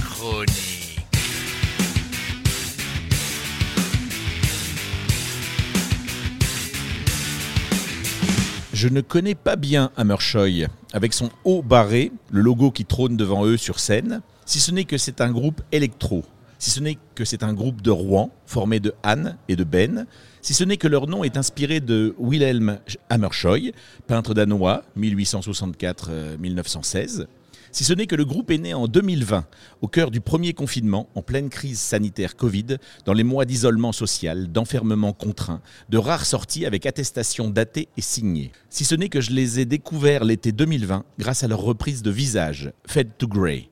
Chronique. Je ne connais pas bien Hammershoy, avec son haut barré, le logo qui trône devant eux sur scène, si ce n'est que c'est un groupe électro, si ce n'est que c'est un groupe de Rouen, formé de Anne et de Ben, si ce n'est que leur nom est inspiré de Wilhelm Hammershoy, peintre danois, 1864-1916, si ce n'est que le groupe est né en 2020, au cœur du premier confinement, en pleine crise sanitaire Covid, dans les mois d'isolement social, d'enfermement contraint, de rares sorties avec attestation datée et signée. Si ce n'est que je les ai découverts l'été 2020 grâce à leur reprise de Visage, Fed to Grey.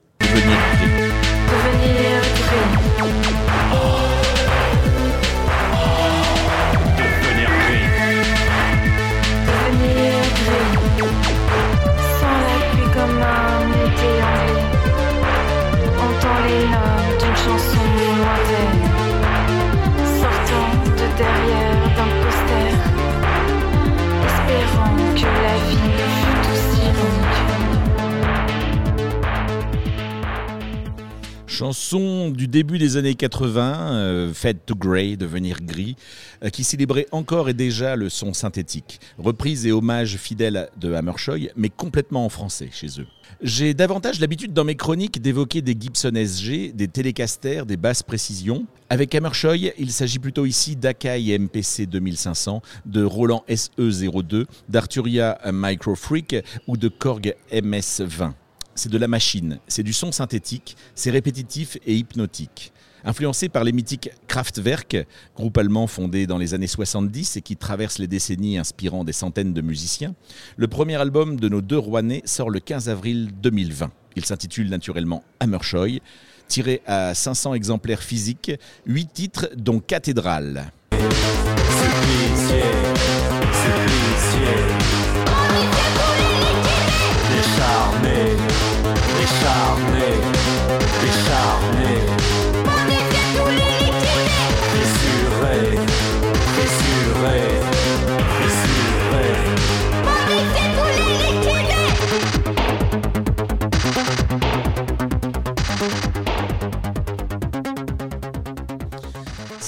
Chanson du début des années 80, euh, Fed to Grey, devenir gris, euh, qui célébrait encore et déjà le son synthétique. Reprise et hommage fidèle de Hammershoy, mais complètement en français chez eux. J'ai davantage l'habitude dans mes chroniques d'évoquer des Gibson SG, des Telecaster, des basses précision. Avec Hammershoy, il s'agit plutôt ici d'Akai MPC 2500, de Roland SE02, d'Arturia Micro Freak ou de Korg MS20 c'est de la machine, c'est du son synthétique, c'est répétitif et hypnotique. Influencé par les mythiques Kraftwerk, groupe allemand fondé dans les années 70 et qui traverse les décennies inspirant des centaines de musiciens, le premier album de nos deux Rouennais sort le 15 avril 2020. Il s'intitule naturellement Hammershoy, tiré à 500 exemplaires physiques, 8 titres dont Cathédrale.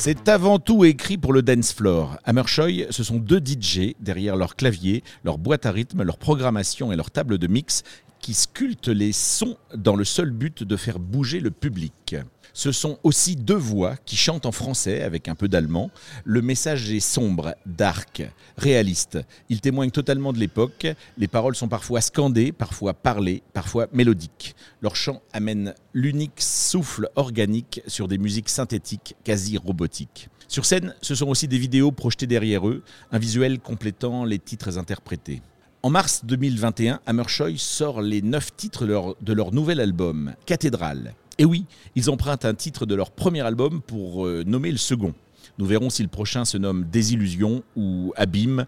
C'est avant tout écrit pour le dance floor. Hammershoy, ce sont deux DJ derrière leur clavier, leur boîte à rythme, leur programmation et leur table de mix qui sculptent les sons dans le seul but de faire bouger le public. Ce sont aussi deux voix qui chantent en français avec un peu d'allemand. Le message est sombre, dark, réaliste. Il témoigne totalement de l'époque. Les paroles sont parfois scandées, parfois parlées, parfois mélodiques. Leur chant amène l'unique souffle organique sur des musiques synthétiques quasi robotiques. Sur scène, ce sont aussi des vidéos projetées derrière eux, un visuel complétant les titres interprétés. En mars 2021, Hammershoy sort les neuf titres de leur, de leur nouvel album, Cathédrale. Et oui, ils empruntent un titre de leur premier album pour euh, nommer le second. Nous verrons si le prochain se nomme Désillusion ou Abîme.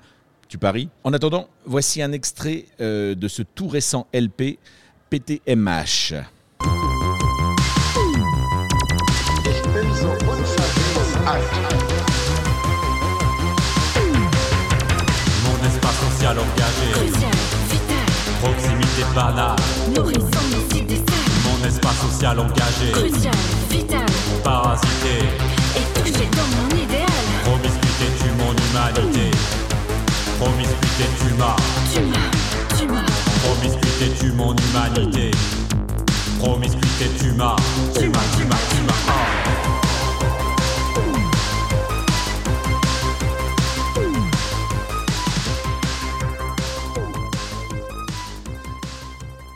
Tu paries? En attendant, voici un extrait euh, de ce tout récent LP PTMH. Mon espace social engagé, proximité banale. Mon espace social engagé, parasité. et touché dans mon idéal. Promiscuité tue mon humanité. Promiscuité tue ma. Promiscuité. Tu m'as.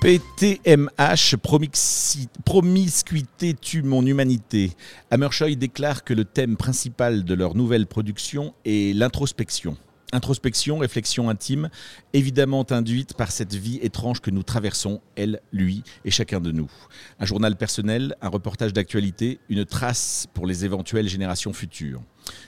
PTMH, promiscuité tue mon humanité. Hammershoy déclare que le thème principal de leur nouvelle production est l'introspection. Introspection, réflexion intime, évidemment induite par cette vie étrange que nous traversons, elle, lui et chacun de nous. Un journal personnel, un reportage d'actualité, une trace pour les éventuelles générations futures.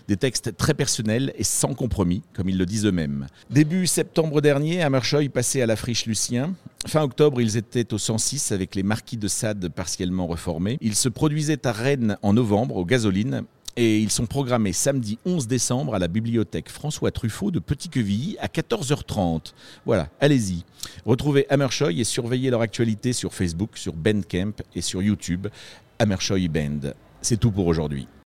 Des textes très personnels et sans compromis, comme ils le disent eux-mêmes. Début septembre dernier, Hammershoy passait à la friche Lucien. Fin octobre, ils étaient au 106 avec les marquis de Sade partiellement reformés. Ils se produisaient à Rennes en novembre, au Gasoline. Et ils sont programmés samedi 11 décembre à la bibliothèque François Truffaut de Petit-Quevilly à 14h30. Voilà, allez-y. Retrouvez Hammershoy et surveillez leur actualité sur Facebook, sur Bandcamp et sur YouTube. Hammershoy Band. C'est tout pour aujourd'hui.